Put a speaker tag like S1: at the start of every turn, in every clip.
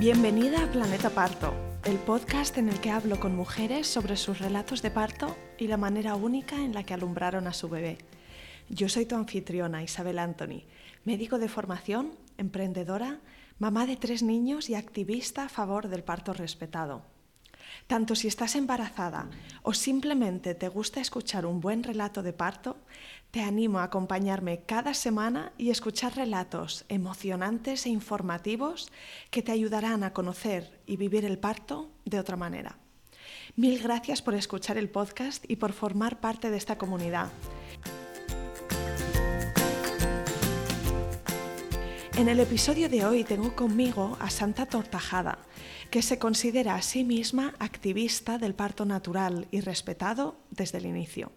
S1: Bienvenida a Planeta Parto, el podcast en el que hablo con mujeres sobre sus relatos de parto y la manera única en la que alumbraron a su bebé. Yo soy tu anfitriona, Isabel Anthony, médico de formación, emprendedora, mamá de tres niños y activista a favor del parto respetado. Tanto si estás embarazada o simplemente te gusta escuchar un buen relato de parto, te animo a acompañarme cada semana y escuchar relatos emocionantes e informativos que te ayudarán a conocer y vivir el parto de otra manera. Mil gracias por escuchar el podcast y por formar parte de esta comunidad. En el episodio de hoy tengo conmigo a Santa Tortajada, que se considera a sí misma activista del parto natural y respetado desde el inicio.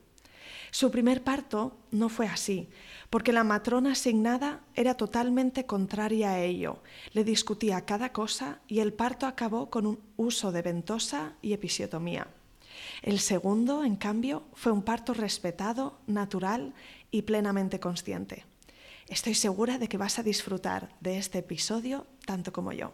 S1: Su primer parto no fue así, porque la matrona asignada era totalmente contraria a ello, le discutía cada cosa y el parto acabó con un uso de ventosa y episiotomía. El segundo, en cambio, fue un parto respetado, natural y plenamente consciente. Estoy segura de que vas a disfrutar de este episodio tanto como yo.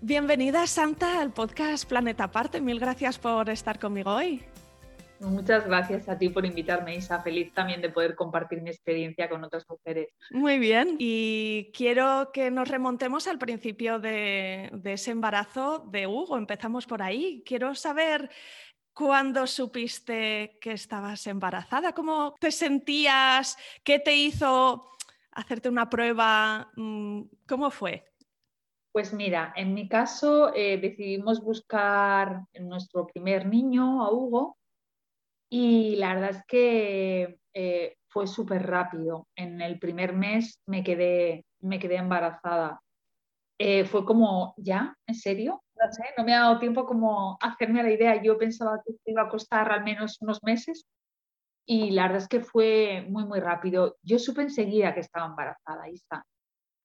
S1: Bienvenida Santa al podcast Planeta Aparte. Mil gracias por estar conmigo hoy.
S2: Muchas gracias a ti por invitarme, Isa. Feliz también de poder compartir mi experiencia con otras mujeres.
S1: Muy bien, y quiero que nos remontemos al principio de, ese embarazo de Hugo. Empezamos por ahí. Quiero saber cuándo supiste que estabas embarazada, cómo te sentías, qué te hizo hacerte una prueba, mm, ¿cómo fue?
S2: Pues mira, en mi caso eh, decidimos buscar nuestro primer niño, a Hugo, y la verdad es que eh, fue súper rápido. En el primer mes me quedé, me quedé embarazada. Eh, fue como, ¿ya? ¿En serio? No sé, no me ha dado tiempo como hacerme la idea. Yo pensaba que iba a costar al menos unos meses y la verdad es que fue muy, muy rápido. Yo supe enseguida que estaba embarazada, Isa.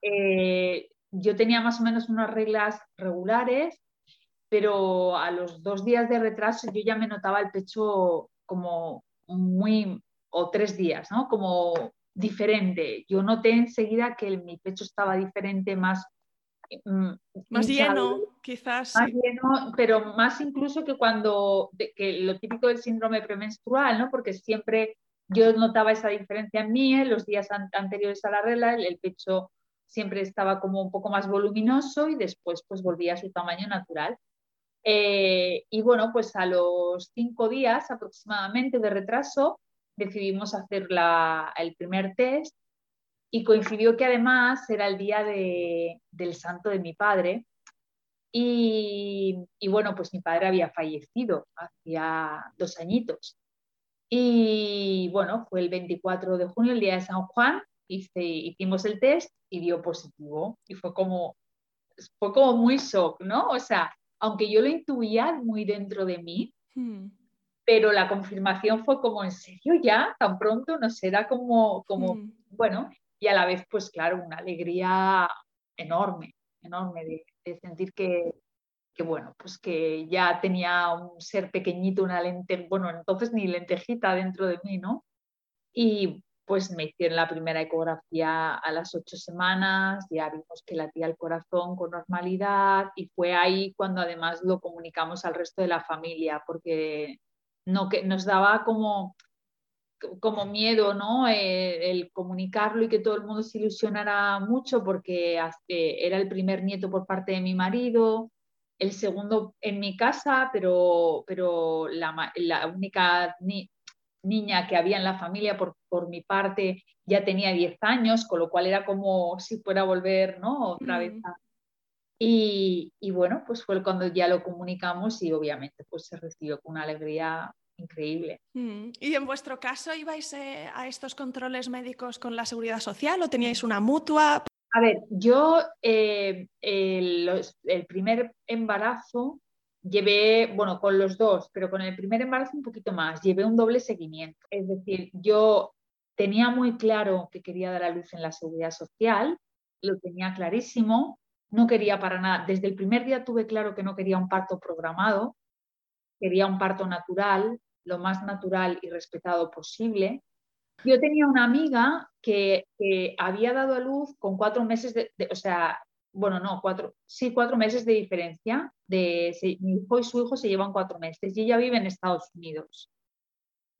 S2: Eh, yo tenía más o menos unas reglas regulares, pero a los dos días de retraso yo ya me notaba el pecho como muy, o tres días, ¿no? Como diferente. Yo noté enseguida que mi pecho estaba diferente, más...
S1: Mm, más lleno, quizás.
S2: Más lleno, pero más incluso que cuando, que lo típico del síndrome premenstrual, ¿no? Porque siempre yo notaba esa diferencia en mí, en los días anteriores a la regla, el, pecho siempre estaba como un poco más voluminoso y después pues volvía a su tamaño natural. Eh, y bueno, pues a los cinco días aproximadamente de retraso decidimos hacer el primer test y coincidió que además era el día del santo de mi padre. Y, bueno, pues mi padre había fallecido hacía dos añitos. Y bueno, fue el 24 de junio, el día de San Juan, hice, hicimos el test y dio positivo. Y fue como, fue como muy shock, ¿no? O sea, aunque yo lo intuía muy dentro de mí, hmm. pero la confirmación fue como, ¿en serio ya? ¿Tan pronto? No será como, como hmm. bueno, y a la vez, pues claro, una alegría enorme, enorme de, sentir que, que, bueno, pues que ya tenía un ser pequeñito, una lente, bueno, entonces ni lentejita dentro de mí, ¿no? Y pues me hicieron la primera ecografía a las ocho semanas, ya vimos que latía el corazón con normalidad y fue ahí cuando además lo comunicamos al resto de la familia, porque no, que nos daba como, como miedo ¿no? Eh, el comunicarlo y que todo el mundo se ilusionara mucho porque era el primer nieto por parte de mi marido, el segundo en mi casa, pero, pero la, la única niña que había en la familia por, por mi parte ya tenía 10 años, con lo cual era como si fuera a volver, ¿no? Otra vez. Y, y, bueno, pues fue cuando ya lo comunicamos y obviamente pues se recibió con una alegría increíble.
S1: Mm. ¿Y en vuestro caso ibais eh, a estos controles médicos con la seguridad social o teníais una mutua?
S2: A ver, yo eh, el, el primer embarazo llevé, bueno, con los dos, pero con el primer embarazo un poquito más, llevé un doble seguimiento. Es decir, yo tenía muy claro que quería dar a luz en la seguridad social, lo tenía clarísimo, no quería para nada. Desde el primer día tuve claro que no quería un parto programado, quería un parto natural, lo más natural y respetado posible. Yo tenía una amiga que, había dado a luz con cuatro meses de, o sea, bueno, no, cuatro, sí, cuatro meses de diferencia. De, mi hijo y su hijo se llevan cuatro meses y ella vive en Estados Unidos.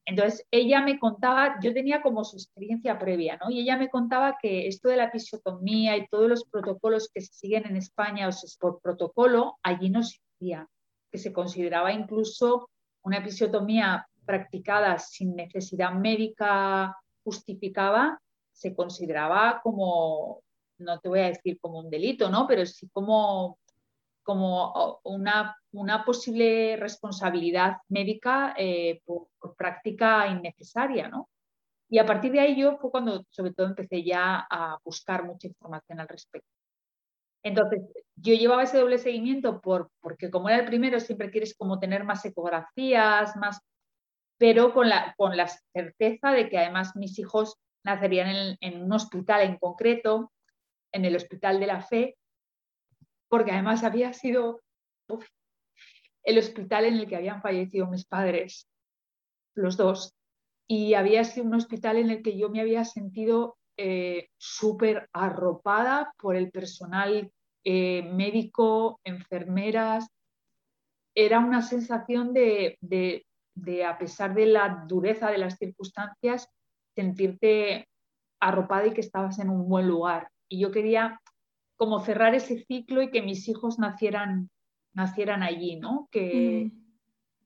S2: Entonces, ella me contaba, yo tenía como su experiencia previa, ¿no? Y ella me contaba que esto de la episiotomía y todos los protocolos que se siguen en España, o sea, por protocolo, allí no se hacía, que se consideraba incluso una episiotomía practicada sin necesidad médica justificaba, se consideraba como, no te voy a decir como un delito, ¿no? Pero sí como, como una, una posible responsabilidad médica eh, por, práctica innecesaria, ¿no? Y a partir de ahí fue cuando sobre todo empecé ya a buscar mucha información al respecto. Entonces, yo llevaba ese doble seguimiento por, porque como era el primero, siempre quieres como tener más ecografías, más, pero con la, con la certeza de que además mis hijos nacerían en, un hospital en concreto, en el Hospital de la Fe, porque además había sido el hospital en el que habían fallecido mis padres, los dos, y había sido un hospital en el que yo me había sentido eh, súper arropada por el personal eh, médico, enfermeras. Era una sensación de, a pesar de la dureza de las circunstancias, sentirte arropada y que estabas en un buen lugar. Y yo quería como cerrar ese ciclo y que mis hijos nacieran, nacieran allí, ¿no? Que mm.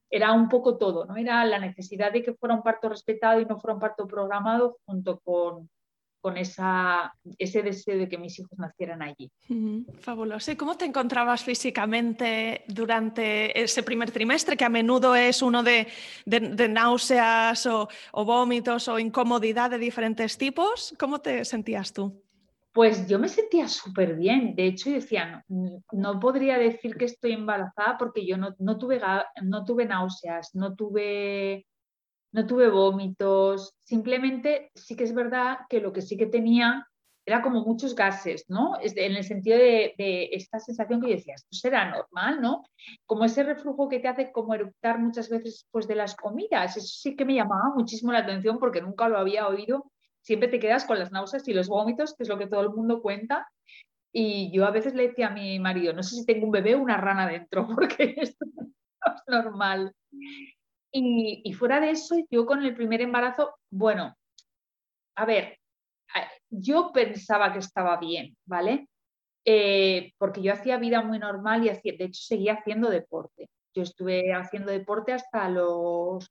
S2: era un poco todo, ¿no? Era la necesidad de que fuera un parto respetado y no fuera un parto programado junto con, con esa, ese deseo de que mis hijos nacieran allí.
S1: fabuloso. ¿Y cómo te encontrabas físicamente durante ese primer trimestre, que a menudo es uno de, náuseas o, vómitos o incomodidad de diferentes tipos? ¿Cómo te sentías tú?
S2: Pues yo me sentía súper bien. De hecho, decía, no, podría decir que estoy embarazada porque yo no, no, tuve, no tuve náuseas, no tuve no tuve vómitos, simplemente sí que es verdad que lo que sí que tenía era como muchos gases, ¿no? En el sentido de, esta sensación que yo decía, esto será normal, ¿no? Como ese reflujo que te hace como eructar muchas veces después de las comidas, eso sí que me llamaba muchísimo la atención porque nunca lo había oído. Siempre te quedas con las náuseas y los vómitos, que es lo que todo el mundo cuenta. Y yo a veces le decía a mi marido, no sé si tengo un bebé o una rana dentro, porque esto es normal. Y, fuera de eso, yo con el primer embarazo, bueno, a ver, yo pensaba que estaba bien, ¿vale? Eh, porque yo hacía vida muy normal y hacía, de hecho seguía haciendo deporte. Yo estuve haciendo deporte hasta los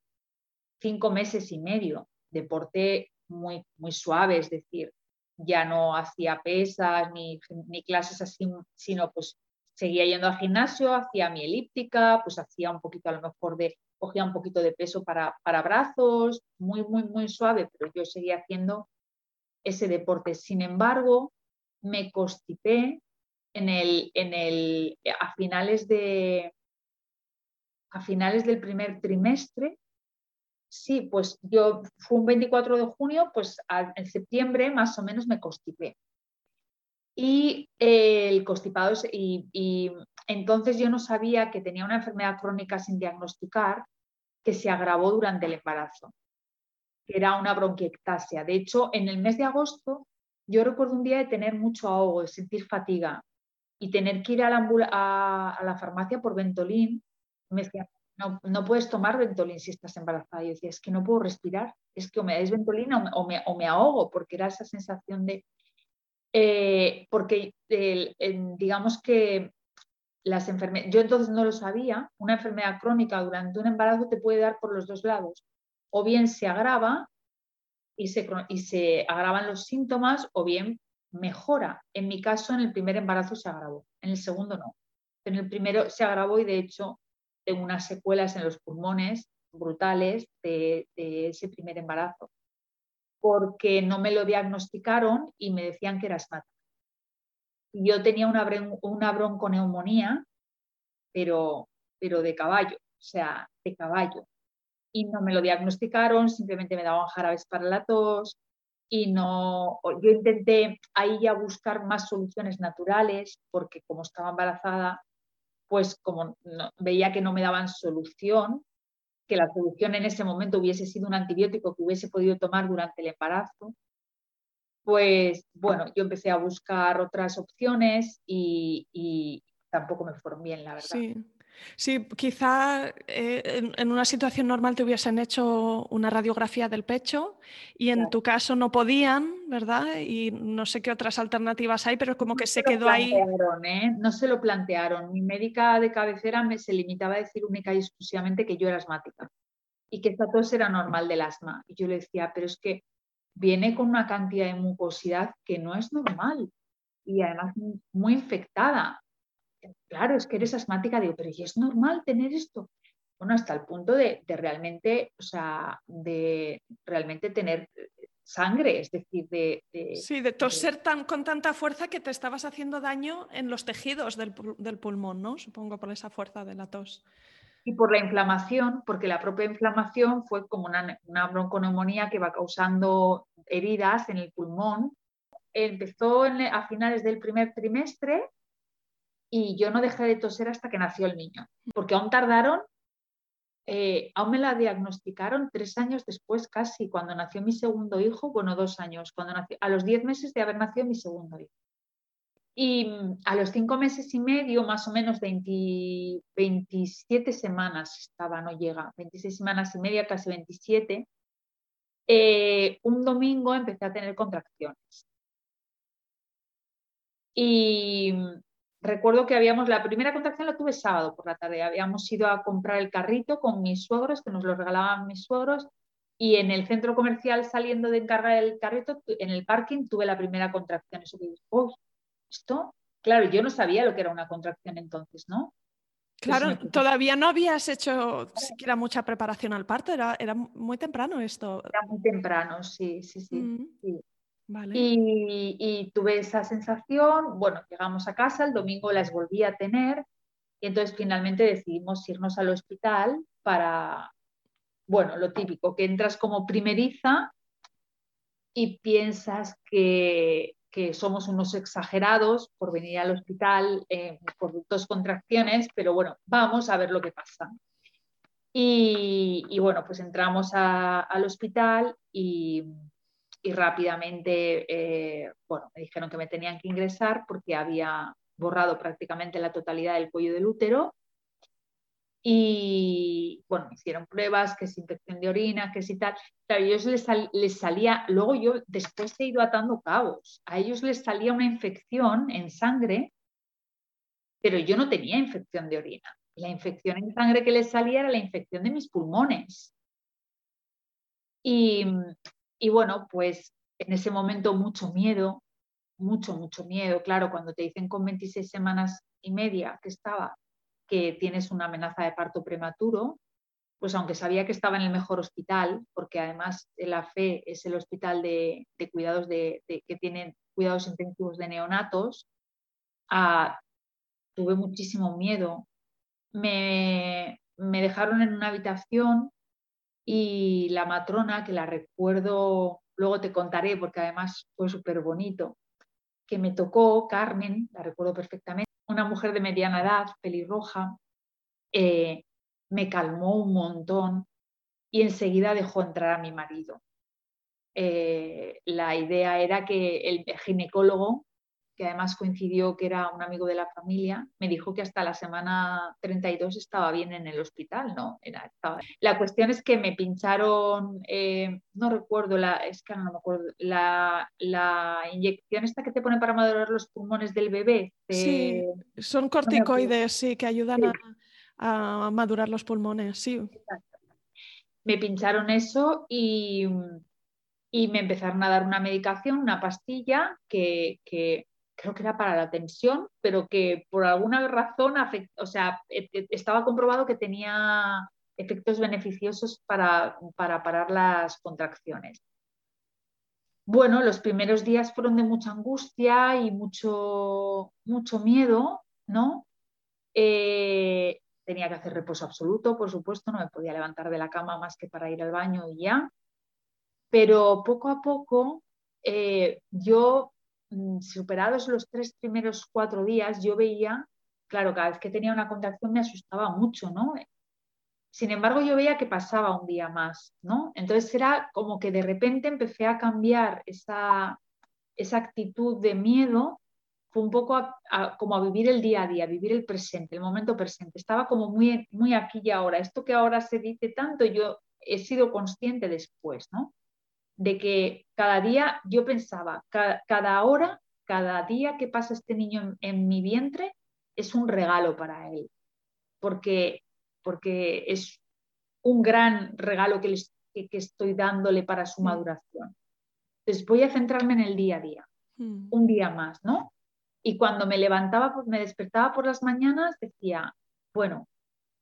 S2: cinco meses y medio, deporte muy, muy suave, es decir, ya no hacía pesas ni, ni clases así, sino pues seguía yendo al gimnasio, hacía mi elíptica, pues hacía un poquito a lo mejor de cogía un poquito de peso para, para brazos, muy, muy, muy suave, pero yo seguía haciendo ese deporte. Sin embargo, me constipé en el, en el, a, finales de, a finales del primer trimestre. Sí, pues yo fue un 24 de junio, pues en septiembre más o menos me constipé. Y el constipado, y, entonces yo no sabía que tenía una enfermedad crónica sin diagnosticar que se agravó durante el embarazo, que era una bronquiectasia. De hecho, en el mes de agosto yo recuerdo un día de tener mucho ahogo, de sentir fatiga y tener que ir a la, farmacia por Ventolin. Me no, puedes tomar Ventolin si estás embarazada. Yo decía, es que no puedo respirar, es que o me dais Ventolin o me, o me, ahogo, porque era esa sensación de... Eh, porque digamos que las enfermedades, yo entonces no lo sabía, una enfermedad crónica durante un embarazo te puede dar por los dos lados. O bien se agrava y se, y se agravan los síntomas, o bien mejora. En mi caso, en el primer embarazo se agravó, en el segundo no. En el primero se agravó y de hecho tengo unas secuelas en los pulmones brutales de, ese primer embarazo, porque no me lo diagnosticaron y me decían que era asmática yo tenía una, una bronconeumonía, pero, pero de caballo, o sea, de caballo. Y no me lo diagnosticaron, simplemente me daban jarabes para la tos. y no, yo intenté ahí ya buscar más soluciones naturales porque como estaba embarazada, pues como veía que no me daban solución, que la solución en ese momento hubiese sido un antibiótico que hubiese podido tomar durante el embarazo, pues bueno, yo empecé a buscar otras opciones y, tampoco me fueron bien, la verdad.
S1: Sí. Sí, quizá eh, en, una situación normal te hubiesen hecho una radiografía del pecho y en tu caso no podían, ¿verdad? Y no sé qué otras alternativas hay, pero como que se, quedó ahí.
S2: ¿eh? No se lo plantearon. Mi médica de cabecera me se limitaba a decir única y exclusivamente que yo era asmática y que esta tos era normal del asma. Y yo le decía, pero es que viene con una cantidad de mucosidad que no es normal y además muy infectada claro, es que eres asmática, digo, pero ¿y es normal tener esto? Bueno, hasta el punto de, realmente, o sea, de realmente tener sangre, es decir, de...
S1: sí, de toser tan, con tanta fuerza que te estabas haciendo daño en los tejidos del, pulmón, ¿no? Supongo por esa fuerza de la tos.
S2: Y por la inflamación, porque la propia inflamación fue como una, una bronconeumonía que va causando heridas en el pulmón. Empezó a finales del primer trimestre y yo no dejé de toser hasta que nació el niño, porque aún tardaron, eh, aún me la diagnosticaron tres años después casi, cuando nació mi segundo hijo, bueno, dos años, cuando nació, a los diez meses de haber nacido mi segundo hijo. Y mm, a los cinco meses y medio, más o menos 27 semanas estaba, no llega, 26 semanas y media, casi 27, eh, un domingo empecé a tener contracciones. Y mm, recuerdo que habíamos, la primera contracción la tuve sábado por la tarde, habíamos ido a comprar el carrito con mis suegros, que nos lo regalaban mis suegros, y en el centro comercial saliendo de encargar el carrito, en el parking tuve la primera contracción. Eso que uy, esto, claro, yo no sabía lo que era una contracción entonces, ¿no?
S1: Claro, todavía no habías hecho siquiera mucha preparación al parto, era, era muy temprano esto.
S2: Era muy temprano, sí, sí, sí. Mm. sí. Y, tuve esa sensación, bueno, llegamos a casa, el domingo las volví a tener y entonces finalmente decidimos irnos al hospital para, bueno, lo típico, que entras como primeriza y piensas que, somos unos exagerados por venir al hospital eh, por dos contracciones, pero bueno, vamos a ver lo que pasa. Y, bueno, pues entramos al hospital y y rápidamente, eh, bueno, me dijeron que me tenían que ingresar porque había borrado prácticamente la totalidad del cuello del útero. Y bueno, me hicieron pruebas, que es infección de orina, que si tal. a ellos les, les, salía, luego yo después he ido atando cabos. A ellos les salía una infección en sangre, pero yo no tenía infección de orina. La infección en sangre que les salía era la infección de mis pulmones. Y, y bueno, pues en ese momento mucho miedo, mucho, mucho miedo. Claro, cuando te dicen con 26 semanas y media que estaba, que tienes una amenaza de parto prematuro, pues aunque sabía que estaba en el mejor hospital, porque además la FE es el hospital de, cuidados de, que tienen cuidados intensivos de neonatos, ah, tuve muchísimo miedo. Me, me dejaron en una habitación y la matrona, que la recuerdo, luego te contaré porque además fue súper bonito, que me tocó, Carmen, la recuerdo perfectamente, una mujer de mediana edad, pelirroja, eh, me calmó un montón y enseguida dejó entrar a mi marido. Eh, la idea era que el ginecólogo que además coincidió que era un amigo de la familia, me dijo que hasta la semana 32 estaba bien en el hospital, ¿no? Era, La cuestión es que me pincharon, eh, no recuerdo, la, es que no me acuerdo, la, inyección esta que te pone para madurar los pulmones del bebé.
S1: Sí, son corticoides, sí, que ayudan A, madurar los pulmones, sí.
S2: Me pincharon eso y, y me empezaron a dar una medicación, una pastilla que, que creo que era para la tensión, pero que por alguna razón o sea, e, e, estaba comprobado que tenía efectos beneficiosos para, para parar las contracciones. Bueno, los primeros días fueron de mucha angustia y mucho, mucho miedo, ¿no? Eh, tenía que hacer reposo absoluto, por supuesto, no me podía levantar de la cama más que para ir al baño y ya. Pero poco a poco eh, yo, superados los tres primeros cuatro días, yo veía, claro, cada vez que tenía una contracción me asustaba mucho, ¿no? Sin embargo, yo veía que pasaba un día más, ¿no? Entonces era como que de repente empecé a cambiar esa, esa actitud de miedo, fue un poco como a vivir el día a día, vivir el presente, el momento presente. Estaba como muy, muy aquí y ahora. Esto que ahora se dice tanto, yo he sido consciente después, ¿no? De que cada día yo pensaba, cada, hora, cada día que pasa este niño en mi vientre es un regalo para él. Porque porque es un gran regalo que, estoy dándole para su maduración. Entonces voy a centrarme en el día a día, mm. un día más, ¿no? Y cuando me levantaba, pues, me despertaba por las mañanas, decía, bueno,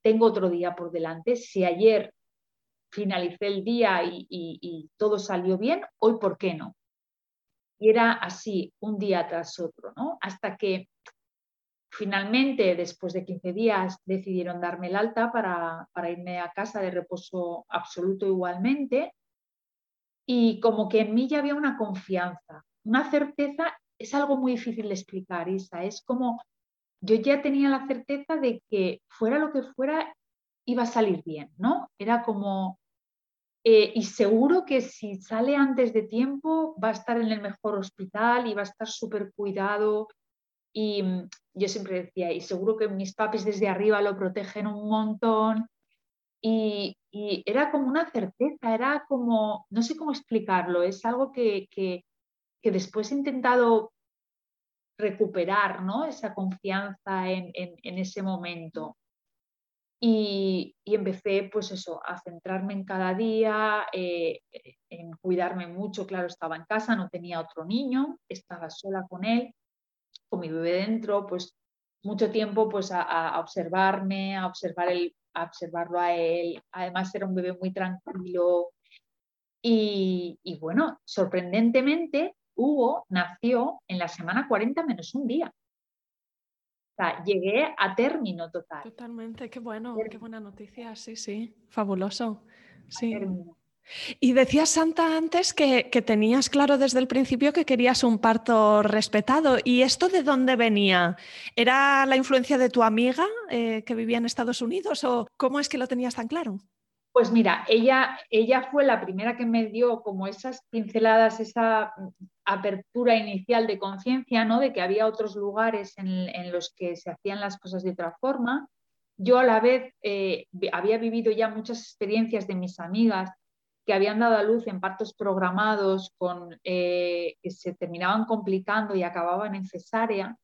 S2: tengo otro día por delante. Si ayer finalicé el día y, y, todo salió bien, hoy ¿por qué no? Y era así, un día tras otro, ¿no? Hasta que Finalmente, después de 15 días, decidieron darme el alta para, irme a casa de reposo absoluto igualmente. Y como que en mí ya había una confianza, una certeza, es algo muy difícil de explicar, Isa. Es como yo ya tenía la certeza de que fuera lo que fuera, iba a salir bien, ¿no? Era como, eh, y seguro que si sale antes de tiempo, va a estar en el mejor hospital y va a estar súper cuidado y mm, yo siempre decía, y seguro que mis papis desde arriba lo protegen un montón. Y, era como una certeza, era como, no sé cómo explicarlo, es algo que, que, después he intentado recuperar, ¿no? Esa confianza en, en, ese momento. Y, empecé, pues eso, a centrarme en cada día, eh, en cuidarme mucho. Claro, estaba en casa, no tenía otro niño, estaba sola con él con mi bebé dentro, pues mucho tiempo pues a, observarme, a, observar el, a observarlo a él. Además era un bebé muy tranquilo. Y, bueno, sorprendentemente, Hugo nació en la semana 40 menos un día. O sea, llegué a término total.
S1: Totalmente, qué bueno, qué buena noticia, sí, sí, fabuloso. Sí. Y decías, Santa, antes que, tenías claro desde el principio que querías un parto respetado. ¿Y esto de dónde venía? ¿Era la influencia de tu amiga eh, que vivía en Estados Unidos o cómo es que lo tenías tan claro?
S2: Pues mira, ella, ella fue la primera que me dio como esas pinceladas, esa apertura inicial de conciencia, ¿no? De que había otros lugares en, los que se hacían las cosas de otra forma. Yo a la vez eh, había vivido ya muchas experiencias de mis amigas que habían dado a luz en partos programados con, eh, que se terminaban complicando y acababan en cesárea.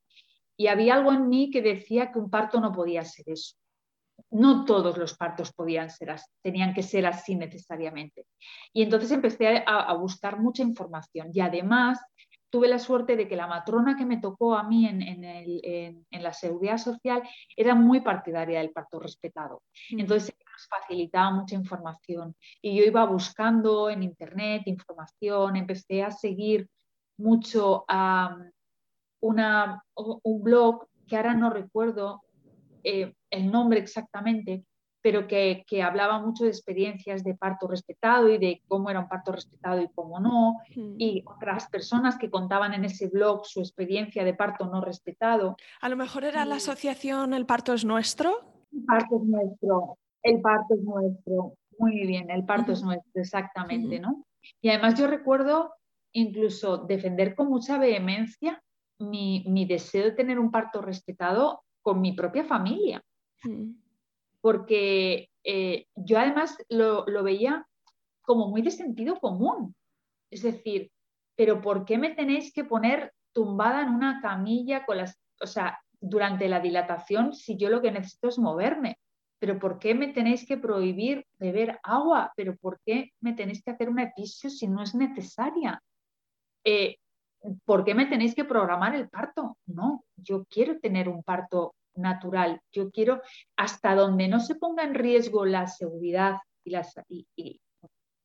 S2: Y había algo en mí que decía que un parto no podía ser eso. No todos los partos podían ser así, tenían que ser así necesariamente. Y entonces empecé a, buscar mucha información y además tuve la suerte de que la matrona que me tocó a mí en, en, la seguridad social era muy partidaria del parto respetado. Mm. Entonces facilitaba mucha información. Y yo iba buscando en internet información, empecé a seguir mucho a una, un blog que ahora no recuerdo eh, el nombre exactamente, pero que, que, hablaba mucho de experiencias de parto respetado y de cómo era un parto respetado y cómo no, hmm. y otras personas que contaban en ese blog su experiencia de parto no respetado.
S1: A lo mejor era la asociación El Parto es Nuestro.
S2: El parto es nuestro, el parto es nuestro, muy bien, el parto es nuestro, exactamente, ¿no? Y además yo recuerdo incluso defender con mucha vehemencia mi, deseo de tener un parto respetado con mi propia familia. Porque eh, yo además lo, lo, veía como muy de sentido común. Es decir, pero ¿por qué me tenéis que poner tumbada en una camilla con las, o sea, durante la dilatación si yo lo que necesito es moverme? pero ¿por qué me tenéis que prohibir beber agua? ¿Pero por qué me tenéis que hacer una episio si no es necesaria? Eh, ¿Por qué me tenéis que programar el parto? No, yo quiero tener un parto natural, yo quiero, hasta donde no se ponga en riesgo la seguridad y la,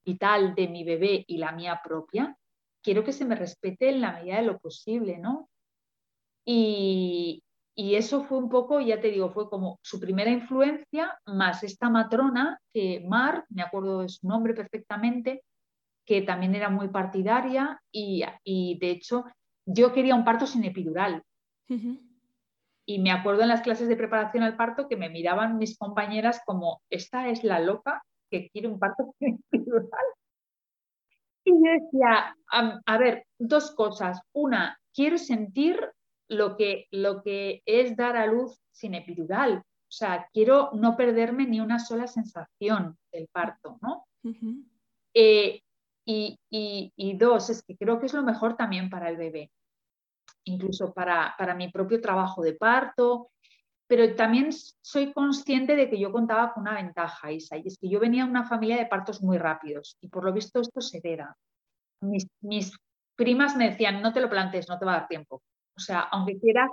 S2: vital de mi bebé y la mía propia, quiero que se me respete en la medida de lo posible, ¿no? Y, y eso fue un poco, ya te digo, fue como su primera influencia, más esta matrona, que Mar, me acuerdo de su nombre perfectamente, que también era muy partidaria y, de hecho yo quería un parto sin epidural. Y me acuerdo en las clases de preparación al parto que me miraban mis compañeras como, esta es la loca que quiere un parto sin epidural. Y yo decía, a, ver, dos cosas. Una, quiero sentir lo que, lo que es dar a luz sin epidural. O sea, quiero no perderme ni una sola sensación del parto, ¿no? Eh, y, y, dos, es que creo que es lo mejor también para el bebé, incluso para, para mi propio trabajo de parto, pero también soy consciente de que yo contaba con una ventaja, Isa, y es que yo venía de una familia de partos muy rápidos y por lo visto esto se hereda. Mis, mis primas me decían, no te lo plantes, no te va a dar tiempo. O sea, aunque quieras,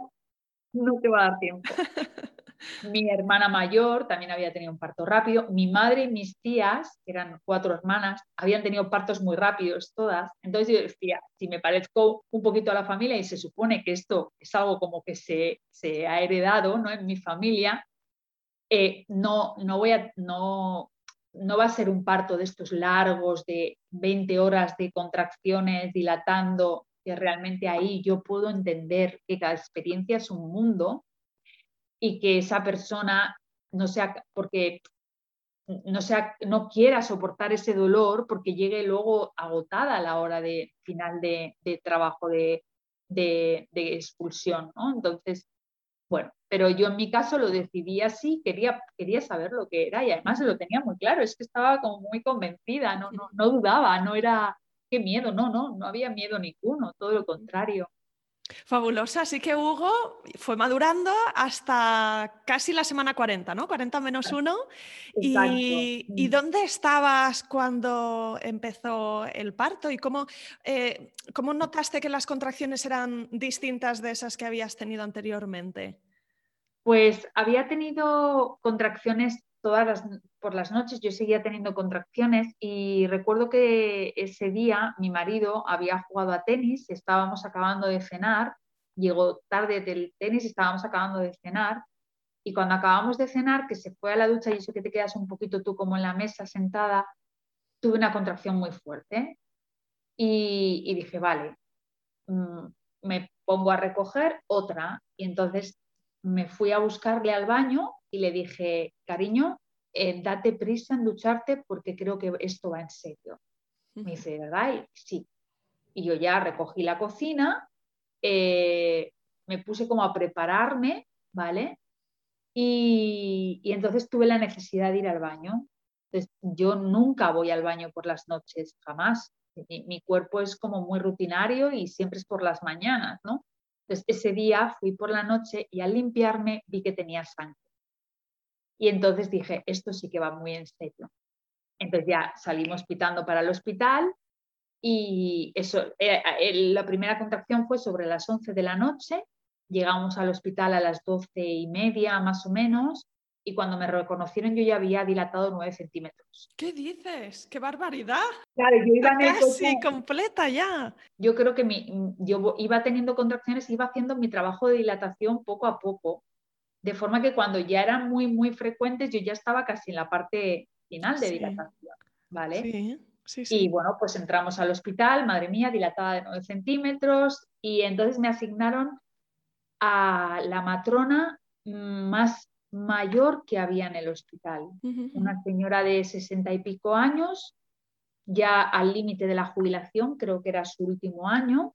S2: no te va a dar tiempo. Mi hermana mayor también había tenido un parto rápido. Mi madre y mis tías, que eran cuatro hermanas, habían tenido partos muy rápidos todas. Entonces yo decía, si me parezco un poquito a la familia y se supone que esto es algo como que se, se ha heredado ¿no? en mi familia, eh, no, no, voy a, no, no va a ser un parto de estos largos, de 20 horas de contracciones dilatando, que realmente ahí yo puedo entender que cada experiencia es un mundo y que esa persona no sea, porque no, sea, no quiera soportar ese dolor porque llegue luego agotada a la hora de final de, trabajo de, de, expulsión. ¿no? Entonces, bueno, pero yo en mi caso lo decidí así, quería, quería saber lo que era y además lo tenía muy claro, es que estaba como muy convencida, no, no, no dudaba, no era, qué miedo, no, no, no había miedo ninguno, todo lo contrario.
S1: Fabulosa, así que Hugo fue madurando hasta casi la semana 40, ¿no? 40 menos 1. Y, mm. dónde estabas cuando empezó el parto? ¿Y cómo, eh, cómo notaste que las contracciones eran distintas de esas que habías tenido anteriormente?
S2: Pues había tenido contracciones por las noches, yo seguía teniendo contracciones y recuerdo que ese día mi marido había jugado a tenis, estábamos acabando de cenar, llegó tarde del tenis, estábamos acabando de cenar y cuando acabamos de cenar, que se fue a la ducha y eso que te quedas un poquito tú como en la mesa sentada, tuve una contracción muy fuerte y, dije, vale, mm, me pongo a recoger otra y entonces me fui a buscarle al baño y le dije, cariño, eh, date prisa en ducharte porque creo que esto va en serio. Me dice, ¿verdad? sí. Y yo ya recogí la cocina, eh, me puse como a prepararme, ¿vale? Y, entonces tuve la necesidad de ir al baño. Entonces, yo nunca voy al baño por las noches, jamás. Mi, mi, cuerpo es como muy rutinario y siempre es por las mañanas, ¿no? Entonces, ese día fui por la noche y al limpiarme vi que tenía sangre. Y entonces dije, esto sí que va muy en serio. Entonces ya salimos pitando para el hospital y eso, eh, eh, la primera contracción fue sobre las 11 de la noche, llegamos al hospital a las 12 y media más o menos y cuando me reconocieron yo ya había dilatado 9 centímetros.
S1: ¿Qué dices? ¡Qué barbaridad!
S2: Claro, yo iba
S1: Casi completa ya.
S2: Yo creo que mi, yo iba teniendo contracciones, iba haciendo mi trabajo de dilatación poco a poco de forma que cuando ya eran muy, muy frecuentes, yo ya estaba casi en la parte final de dilatación, ¿vale? Sí, sí, sí. Y bueno, pues entramos al hospital, madre mía, dilatada de 9 centímetros, y entonces me asignaron a la matrona más mayor que había en el hospital, una señora de 60 y pico años, ya al límite de la jubilación, creo que era su último año,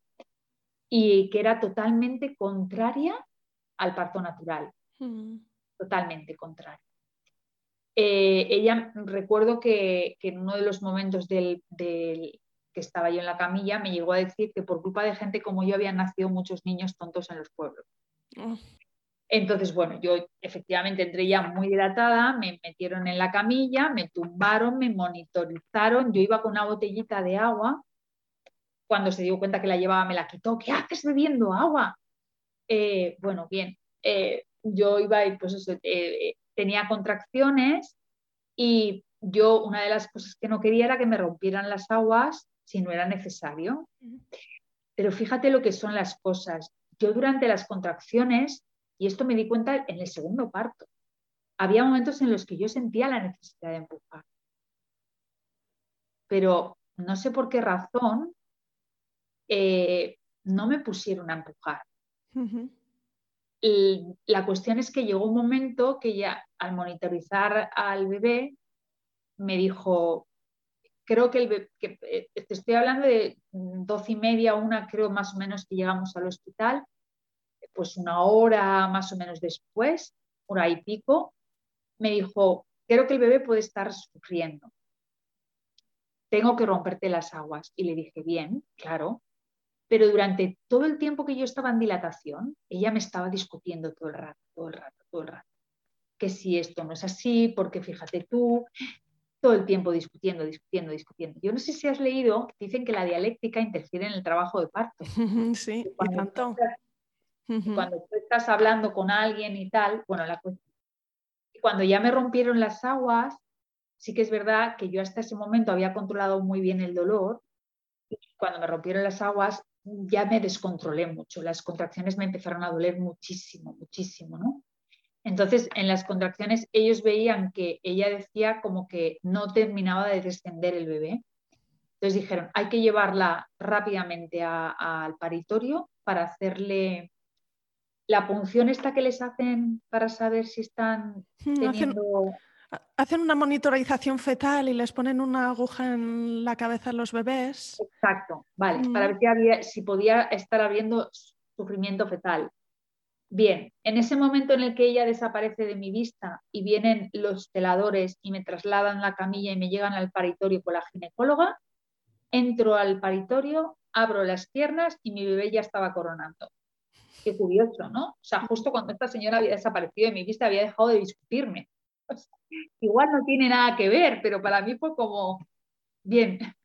S2: y que era totalmente contraria al parto natural. Mm. Totalmente contrario. Eh, ella, recuerdo que, en uno de los momentos del, que estaba yo en la camilla, me llegó a decir que por culpa de gente como yo habían nacido muchos niños tontos en los pueblos. Oh. Entonces, bueno, yo efectivamente entré ya muy hidratada, me metieron en la camilla, me tumbaron, me monitorizaron, yo iba con una botellita de agua, cuando se dio cuenta que la llevaba me la quitó, ¿qué haces bebiendo agua? Eh, bueno, bien, eh, yo iba y pues eso, eh, tenía contracciones y yo una de las cosas que no quería era que me rompieran las aguas si no era necesario. Pero fíjate lo que son las cosas. Yo durante las contracciones, y esto me di cuenta en el segundo parto, había momentos en los que yo sentía la necesidad de empujar. Pero no sé por qué razón, eh, no me pusieron a empujar. La cuestión es que llegó un momento que ya al monitorizar al bebé me dijo, creo que, el eh, te estoy hablando de doce y media, una creo más o menos que llegamos al hospital, pues una hora más o menos después, hora y pico, me dijo, creo que el bebé puede estar sufriendo. Tengo que romperte las aguas. Y le dije, bien, claro. Pero durante todo el tiempo que yo estaba en dilatación, ella me estaba discutiendo todo el rato, todo el rato, todo el rato. Que si esto no es así, porque fíjate tú, todo el tiempo discutiendo, discutiendo, discutiendo. Yo no sé si has leído, dicen que la dialéctica interfiere en el trabajo de parto.
S1: Sí, y tanto.
S2: cuando tú estás hablando con alguien y tal, bueno, la cuando ya me rompieron las aguas, sí que es verdad que yo hasta ese momento había controlado muy bien el dolor y cuando me rompieron las aguas ya me descontrolé mucho, las contracciones me empezaron a doler muchísimo, muchísimo, ¿no? Entonces, en las contracciones ellos veían que ella decía como que no terminaba de descender el bebé. Entonces dijeron, hay que llevarla rápidamente al paritorio para hacerle la punción esta que les hacen para saber si están hmm, teniendo...
S1: Hacen, una monitorización fetal y les ponen una aguja en la cabeza a los bebés.
S2: Exacto, vale, para hmm. ver si podía estar habiendo sufrimiento fetal. Bien, en ese momento en el que ella desaparece de mi vista y vienen los celadores y me trasladan la camilla y me llegan al paritorio con la ginecóloga, entro al paritorio, abro las piernas y mi bebé ya estaba coronando. Qué curioso, ¿no? O sea, justo cuando esta señora había desaparecido de mi vista, había dejado de discutirme. Igual no tiene nada que ver, pero para mí fue como, bien.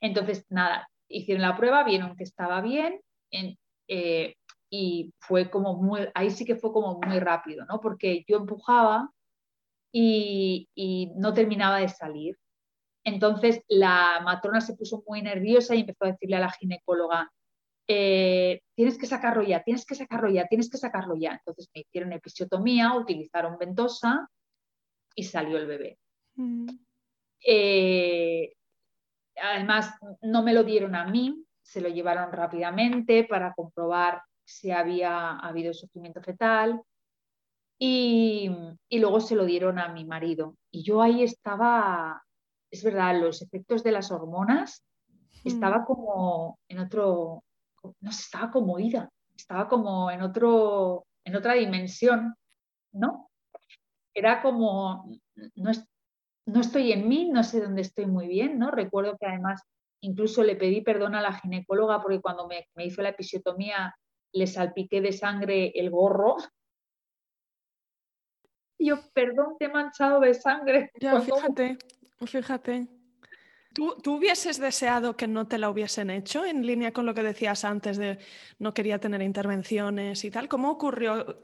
S2: Entonces, nada, hicieron la prueba, vieron que estaba bien. En, eh, y fue como muy, ahí sí que fue como muy rápido, ¿no? Porque yo empujaba y, no terminaba de salir. Entonces la matrona se puso muy nerviosa y empezó a decirle a la ginecóloga, eh, tienes que sacarlo ya, tienes que sacarlo ya, tienes que sacarlo ya. Entonces me hicieron episiotomía, utilizaron ventosa y salió el bebé. Mm. Eh, además, no me lo dieron a mí, se lo llevaron rápidamente para comprobar si había habido sufrimiento fetal y, luego se lo dieron a mi marido. Y yo ahí estaba, es verdad, los efectos de las hormonas, hmm. estaba como en otro, no sé, estaba como ida, estaba como en, otro, en otra dimensión, ¿no? Era como, no, no estoy en mí, no sé dónde estoy muy bien, ¿no? Recuerdo que además incluso le pedí perdón a la ginecóloga porque cuando me, me hizo la episiotomía le salpiqué de sangre el gorro. Yo, perdón, te he manchado de sangre.
S1: Ya, fíjate, fíjate. ¿Tú, ¿Tú, hubieses deseado que no te la hubiesen hecho en línea con lo que decías antes de no quería tener intervenciones y tal? ¿Cómo ocurrió?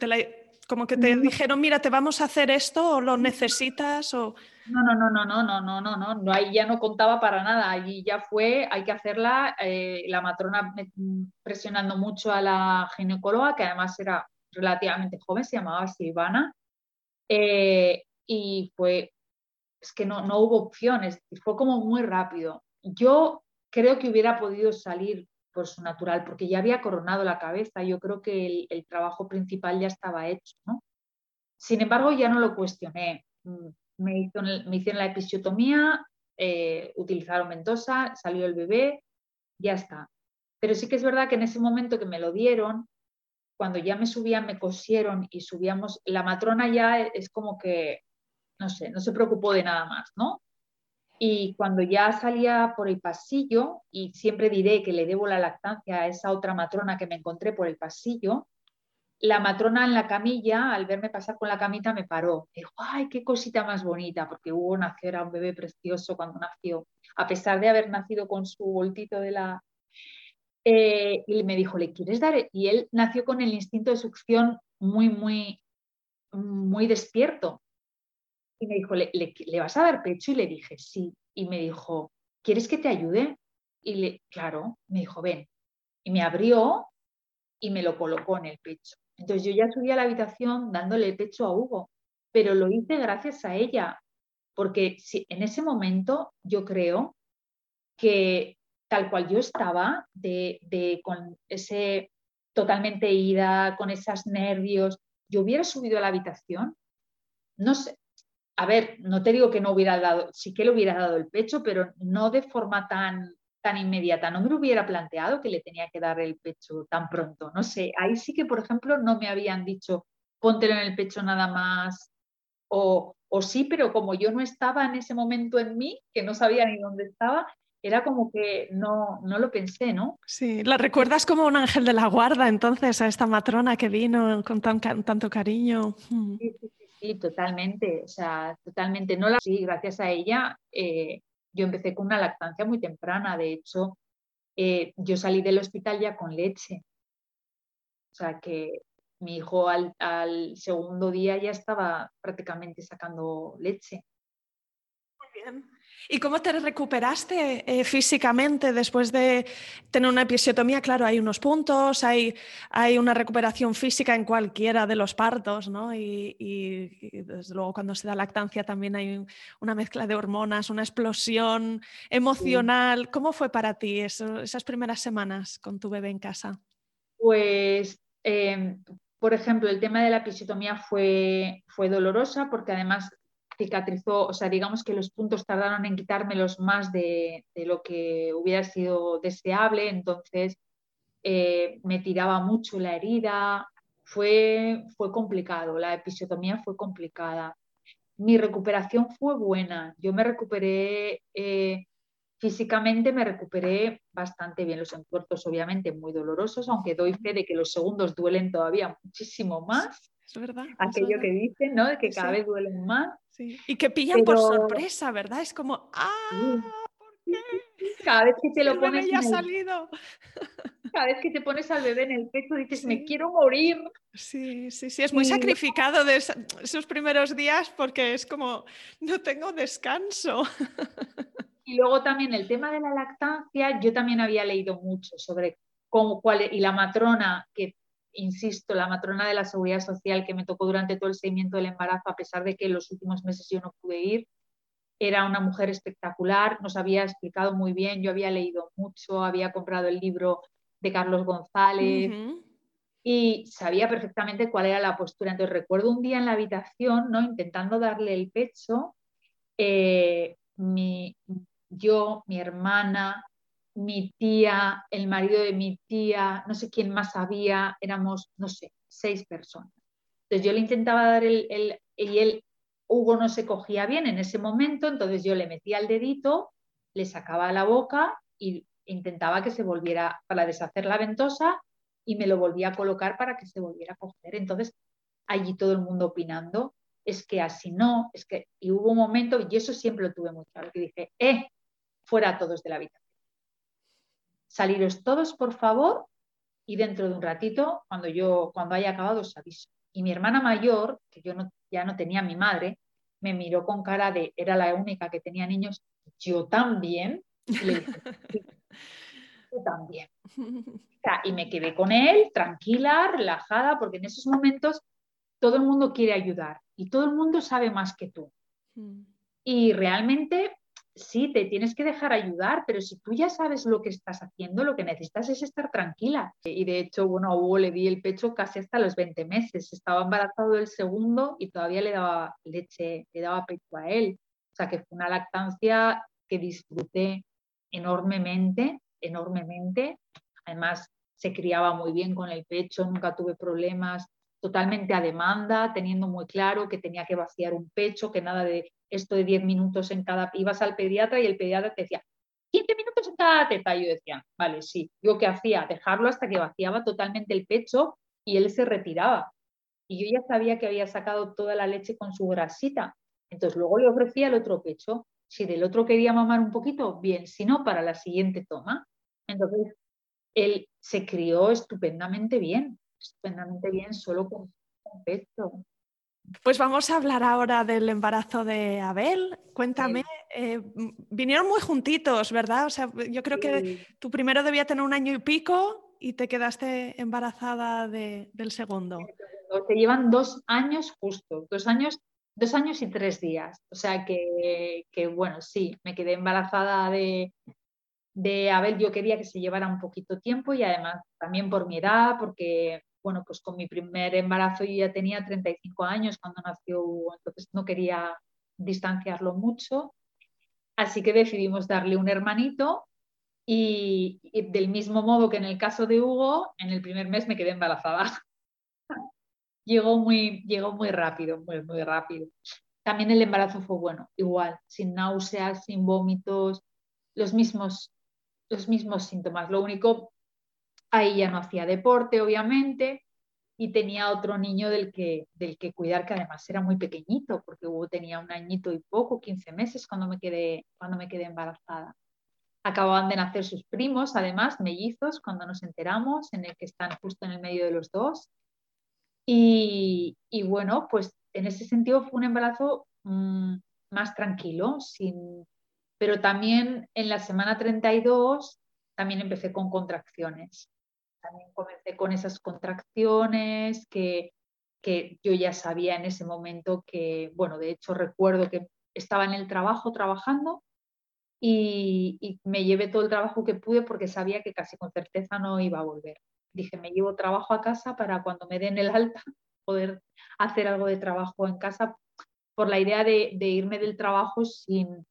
S1: Como que te dijeron, mira, te vamos a hacer esto o lo necesitas o...
S2: No, no, no, no, no, no, no, no, no, no, ahí ya no contaba para nada, allí ya fue, hay que hacerla, eh, la matrona presionando mucho a la ginecóloga, que además era relativamente joven, se llamaba Silvana, eh, y fue, es que no, no hubo opciones, fue como muy rápido. Yo creo que hubiera podido salir por su natural, porque ya había coronado la cabeza, yo creo que el, trabajo principal ya estaba hecho, ¿no? Sin embargo, ya no lo cuestioné. Mm, me, hicieron la episiotomía, eh, utilizaron ventosa, salió el bebé, ya está. Pero sí que es verdad que en ese momento que me lo dieron, cuando ya me subían, me cosieron y subíamos, la matrona ya es como que, no sé, no se preocupó de nada más, ¿no? Y cuando ya salía por el pasillo, y siempre diré que le debo la lactancia a esa otra matrona que me encontré por el pasillo, la matrona en la camilla, al verme pasar con la camita, me paró. Dijo, ay, qué cosita más bonita, porque Hugo nació, era un bebé precioso cuando nació, a pesar de haber nacido con su voltito de la... Eh, y me dijo, ¿le quieres dar? Y él nació con el instinto de succión muy, muy, muy despierto. Y me dijo, ¿Le, le, vas a dar pecho? Y le dije, sí. Y me dijo, ¿quieres que te ayude? Y le, claro, me dijo, ven. Y me abrió y me lo colocó en el pecho. Entonces yo ya subí a la habitación dándole el pecho a Hugo, pero lo hice gracias a ella, porque si, en ese momento yo creo que tal cual yo estaba, de, de, con ese totalmente ida, con esos nervios, yo hubiera subido a la habitación, no sé, a ver, no te digo que no hubiera dado, sí que le hubiera dado el pecho, pero no de forma tan, tan inmediata. No me lo hubiera planteado que le tenía que dar el pecho tan pronto. No sé, ahí sí que, por ejemplo, no me habían dicho, póntelo en el pecho nada más. O, o sí, pero como yo no estaba en ese momento en mí, que no sabía ni dónde estaba, era como que no, no lo pensé, ¿no?
S1: Sí, la recuerdas como un ángel de la guarda entonces a esta matrona que vino con tan, tanto cariño.
S2: Sí, sí, sí, totalmente, o sea, totalmente. No la sí, gracias a ella eh, yo empecé con una lactancia muy temprana, de hecho, eh, yo salí del hospital ya con leche. O sea que mi hijo al, al segundo día ya estaba prácticamente sacando leche.
S1: Muy bien. ¿Y cómo te recuperaste eh, físicamente después de tener una episiotomía? Claro, hay unos puntos, hay, hay una recuperación física en cualquiera de los partos, ¿no? Y, desde luego cuando se da lactancia también hay una mezcla de hormonas, una explosión emocional. ¿Cómo fue para ti esas primeras semanas con tu bebé en casa?
S2: Pues em, por ejemplo, el tema de la episiotomía fue, fue dolorosa porque además cicatrizó, o sea, digamos que los puntos tardaron en quitármelos más de, lo que hubiera sido deseable, entonces eh, me tiraba mucho la herida, fue, fue complicado, la episiotomía fue complicada. Mi recuperación fue buena, yo me recuperé eh, físicamente, me recuperé bastante bien, los entuertos obviamente muy dolorosos, aunque doy fe de que los segundos duelen todavía muchísimo más.
S1: Es verdad.
S2: Aquello que dicen, ¿no? De que cada vez duelen más.
S1: Y que pillan por sorpresa, ¿verdad? Es como, ¡ah! ¿Por qué?
S2: Cada vez que te lo pones.
S1: Ya ha salido.
S2: Cada vez que te pones al bebé en el pecho dices, me quiero morir.
S1: Sí, sí, sí, es muy sacrificado de esos primeros días porque es como, no tengo descanso.
S2: Y luego también el tema de la lactancia, yo también había leído mucho sobre cómo, cuál, y la matrona que insisto, la matrona de la Seguridad Social que me tocó durante todo el seguimiento del embarazo, a pesar de que en los últimos meses yo no pude ir, era una mujer espectacular, nos había explicado muy bien, yo había leído mucho, había comprado el libro de Carlos González y sabía perfectamente cuál era la postura. Entonces recuerdo un día en la habitación, ¿no? intentando darle el pecho, eh, mi, yo, mi hermana, mi tía, el marido de mi tía, no sé quién más había, éramos, no sé, seis personas. Entonces yo le intentaba dar el, y él, Hugo no se cogía bien en ese momento, entonces yo le metía el dedito, le sacaba la boca y intentaba que se volviera para deshacer la ventosa y me lo volvía a colocar para que se volviera a coger. Entonces allí todo el mundo opinando, es que así no, es que, y hubo un momento, y eso siempre lo tuve muy claro, que dije, eh, fuera todos de la habitación saliros todos, por favor, y dentro de un ratito, cuando yo, cuando haya acabado, os aviso. Y mi hermana mayor, que yo no, ya no tenía mi madre, me miró con cara de, era la única que tenía niños, yo también, y le dije, yo también. y me quedé con él, tranquila, relajada, porque en esos momentos todo el mundo quiere ayudar y todo el mundo sabe más que tú. Mm. Y realmente sí, te tienes que dejar ayudar, pero si tú ya sabes lo que estás haciendo, lo que necesitas es estar tranquila. Y de hecho, bueno, le di el pecho casi hasta los 20 meses. Estaba embarazado del segundo y todavía le daba leche, le daba pecho a él. O sea que fue una lactancia que disfruté enormemente, enormemente. Además, se criaba muy bien con el pecho, nunca tuve problemas, totalmente a demanda, teniendo muy claro que tenía que vaciar un pecho, que nada de esto de 10 minutos en cada... Ibas al pediatra y el pediatra te decía, 15 minutos en cada teta. Y yo decía, vale, sí. Yo qué hacía, dejarlo hasta que vaciaba totalmente el pecho y él se retiraba. Y yo ya sabía que había sacado toda la leche con su grasita. Entonces luego le ofrecía el otro pecho. Si del otro quería mamar un poquito, bien, si no, para la siguiente toma. Entonces él se crió estupendamente bien estupendamente bien solo con un pecho.
S1: Pues vamos a hablar ahora del embarazo de Abel. Cuéntame, eh, vinieron muy juntitos, ¿verdad? O sea, yo creo que tu primero debía tener un año y pico y te quedaste embarazada del segundo.
S2: Te llevan dos años justo, dos años, dos años y tres días. O sea que, que bueno, sí, me quedé embarazada de, de Abel yo quería que se llevara un poquito tiempo y además también por mi edad, porque bueno, pues con mi primer embarazo yo ya tenía 35 años cuando nació Hugo, entonces no quería distanciarlo mucho. Así que decidimos darle un hermanito y, del mismo modo que en el caso de Hugo, en el primer mes me quedé embarazada. llegó, muy, llegó muy rápido, muy, muy rápido. También el embarazo fue bueno, igual, sin náuseas, sin vómitos, los mismos, los mismos síntomas. Lo único Ahí ya no hacía deporte, obviamente, y tenía otro niño del que, del que cuidar, que además era muy pequeñito, porque Hugo tenía un añito y poco, 15 meses, cuando me quedé, cuando me quedé embarazada. Acababan de nacer sus primos, además, mellizos, cuando nos enteramos, en el que están justo en el medio de los dos. Y, bueno, pues en ese sentido fue un embarazo mm, más tranquilo, sin, pero también en la semana 32 también empecé con contracciones también comencé con esas contracciones que, que yo ya sabía en ese momento que, bueno, de hecho recuerdo que estaba en el trabajo trabajando y, me llevé todo el trabajo que pude porque sabía que casi con certeza no iba a volver. Dije, me llevo trabajo a casa para cuando me den el alta poder hacer algo de trabajo en casa por la idea de, de irme del trabajo sin,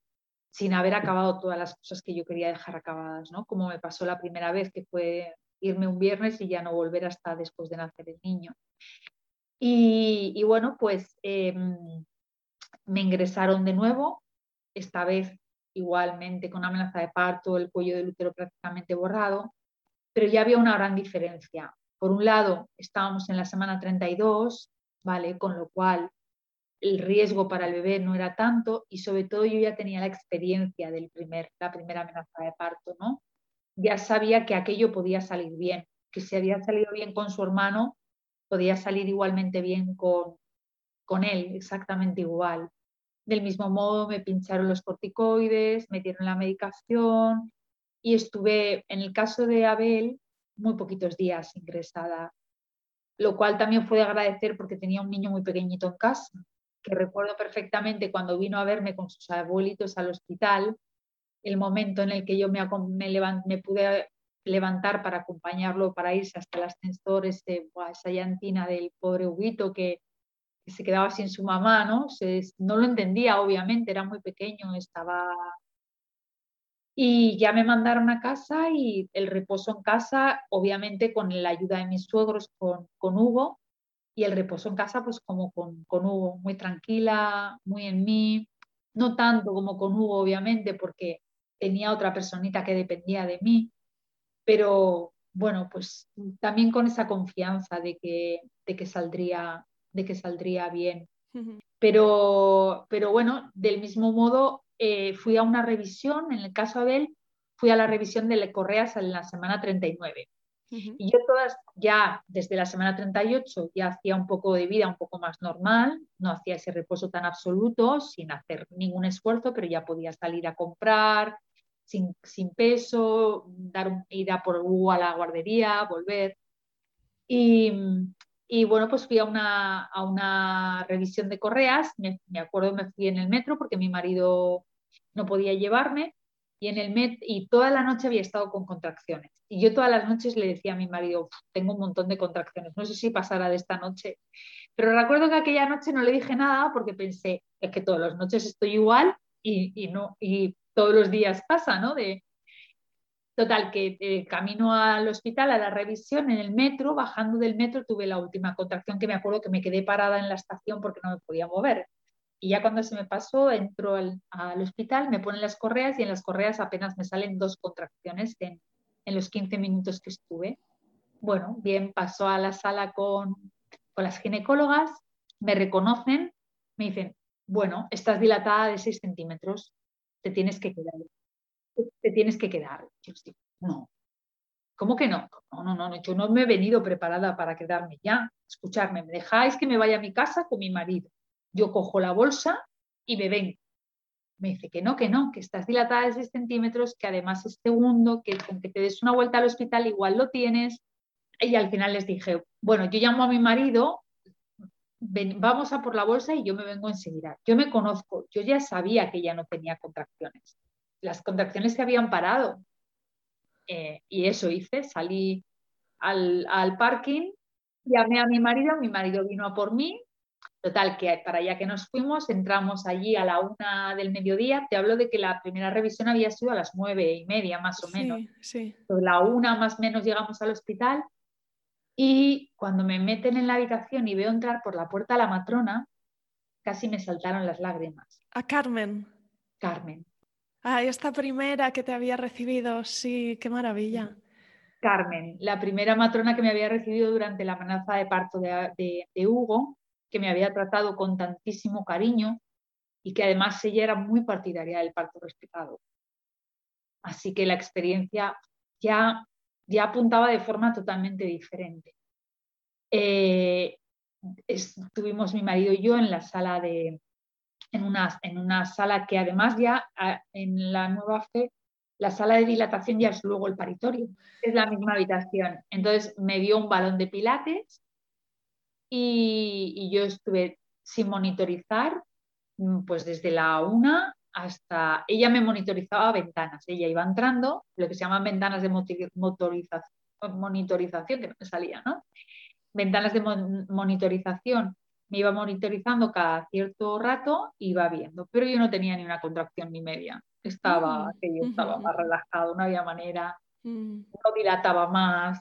S2: sin haber acabado todas las cosas que yo quería dejar acabadas, ¿no? Como me pasó la primera vez, que fue irme un viernes y ya no volver hasta después de nacer el niño. Y, bueno, pues em, me ingresaron de nuevo, esta vez igualmente con amenaza de parto, el cuello del útero prácticamente borrado, pero ya había una gran diferencia. Por un lado, estábamos en la semana 32, ¿vale? Con lo cual el riesgo para el bebé no era tanto y sobre todo yo ya tenía la experiencia del primer, la primera amenaza de parto, ¿no? Ya sabía que aquello podía salir bien, que si había salido bien con su hermano, podía salir igualmente bien con, con él, exactamente igual. Del mismo modo me pincharon los corticoides, me dieron la medicación y estuve, en el caso de Abel, muy poquitos días ingresada, lo cual también fue de agradecer porque tenía un niño muy pequeñito en casa, que recuerdo perfectamente cuando vino a verme con sus abuelitos al hospital, el momento en el que yo me, pude levantar para acompañarlo, para irse hasta el ascensor, ese, esa llantina del pobre Huguito que, se quedaba sin su mamá, ¿no? no lo entendía, obviamente, era muy pequeño, estaba... Y ya me mandaron a casa y el reposo en casa, obviamente con la ayuda de mis suegros, con, con Hugo, y el reposo en casa, pues como con, con Hugo, muy tranquila, muy en mí, no tanto como con Hugo, obviamente, porque tenía otra personita que dependía de mí, pero bueno, pues también con esa confianza de que, de que, saldría, de que saldría bien. Pero, pero bueno, del mismo modo, eh, fui a una revisión, en el caso Abel, fui a la revisión de correas en la semana 39. Y yo todas, ya desde la semana 38, ya hacía un poco de vida un poco más normal, no hacía ese reposo tan absoluto, sin hacer ningún esfuerzo, pero ya podía salir a comprar, sin, peso, dar ir a por Hugo a la guardería, volver. Y, y bueno, pues fui a una, a una revisión de correas, me, me, acuerdo me fui en el metro porque mi marido no podía llevarme y en el met y toda la noche había estado con contracciones. Y yo todas las noches le decía a mi marido, tengo un montón de contracciones, no sé si pasará de esta noche. Pero recuerdo que aquella noche no le dije nada porque pensé, es que todas las noches estoy igual y, y no, y todos los días pasa, ¿no? Total, que eh, camino al hospital, a la revisión, en el metro, bajando del metro, tuve la última contracción que me acuerdo que me quedé parada en la estación porque no me podía mover. Y ya cuando se me pasó, entro al, hospital, me ponen las correas y en las correas apenas me salen dos contracciones en, en los 15 minutos que estuve. Bueno, bien, pasó a la sala con, con las ginecólogas, me reconocen, me dicen, bueno, estás dilatada de 6 centímetros, te tienes que quedar. Te tienes que quedar. Yo digo, no. ¿Cómo que no? No, no, no, yo no me he venido preparada para quedarme ya. Escucharme, me dejáis que me vaya a mi casa con mi marido. Yo cojo la bolsa y me vengo. Me dice que no, que no, que estás dilatada de 6 centímetros, que además es segundo, que con que te des una vuelta al hospital igual lo tienes. Y al final les dije, bueno, yo llamo a mi marido vamos a por la bolsa y yo me vengo enseguida. Yo me conozco, yo ya sabía que ya no tenía contracciones. Las contracciones se habían parado, Eh, y eso hice, salí al, al parking, llamé a mi marido, mi marido vino a por mí, Total, que para allá que nos fuimos, entramos allí a la una del mediodía. Te hablo de que la primera revisión había sido a las nueve y media, más o menos.
S1: Sí.
S2: la una más o menos llegamos al hospital y cuando me meten en la habitación y veo entrar por la puerta a la matrona, casi me saltaron las lágrimas.
S1: A Carmen.
S2: Carmen.
S1: Ah, esta primera que te había recibido, sí, qué maravilla.
S2: Carmen, la primera matrona que me había recibido durante la amenaza de parto de Hugo, que me había tratado con tantísimo cariño y que además ella era muy partidaria del parto respetado. Así que la experiencia ya, ya apuntaba de forma totalmente diferente. Eh, estuvimos mi marido y yo en la sala de, en una, en una sala que además ya en la nueva fe, la sala de dilatación ya es luego el paritorio, es la misma habitación. Entonces me dio un balón de pilates y, yo estuve sin monitorizar, pues desde la una hasta, ella me monitorizaba ventanas, ella iba entrando, lo que se llaman ventanas de monitorización, que no me salía, ¿no? Ventanas de monitorización, me iba monitorizando cada cierto rato, iba viendo, pero yo no tenía ni una contracción ni media, estaba, mm, que yo estaba más relajado, no había manera, mm. no dilataba más,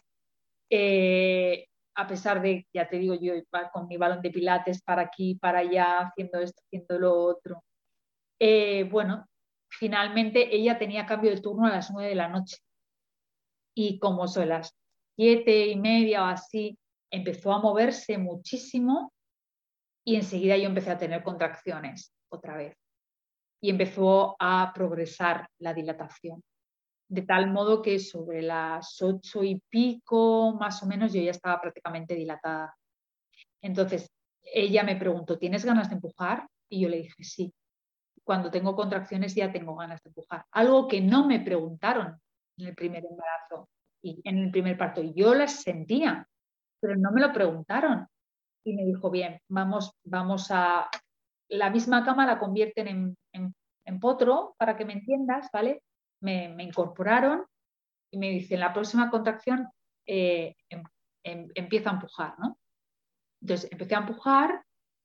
S2: eh, a pesar de, ya te digo, yo iba con mi balón de pilates para aquí, para allá, haciendo esto, haciendo lo otro. Eh, bueno, finalmente ella tenía cambio de turno a las nueve de la noche. Y como son las siete y media o así, empezó a moverse muchísimo y enseguida yo empecé a tener contracciones otra vez. Y empezó a progresar la dilatación de tal modo que sobre las ocho y pico, más o menos, yo ya estaba prácticamente dilatada. Entonces, ella me preguntó, ¿tienes ganas de empujar? Y yo le dije, sí. Cuando tengo contracciones ya tengo ganas de empujar. Algo que no me preguntaron en el primer embarazo y en el primer parto. Yo las sentía, pero no me lo preguntaron. Y me dijo, bien, vamos, vamos a... La misma cama la convierten en, en, en potro, para que me entiendas, ¿vale? me, incorporaron y me dicen, la próxima contracción eh, em, em, empieza a empujar, ¿no? Entonces empecé a empujar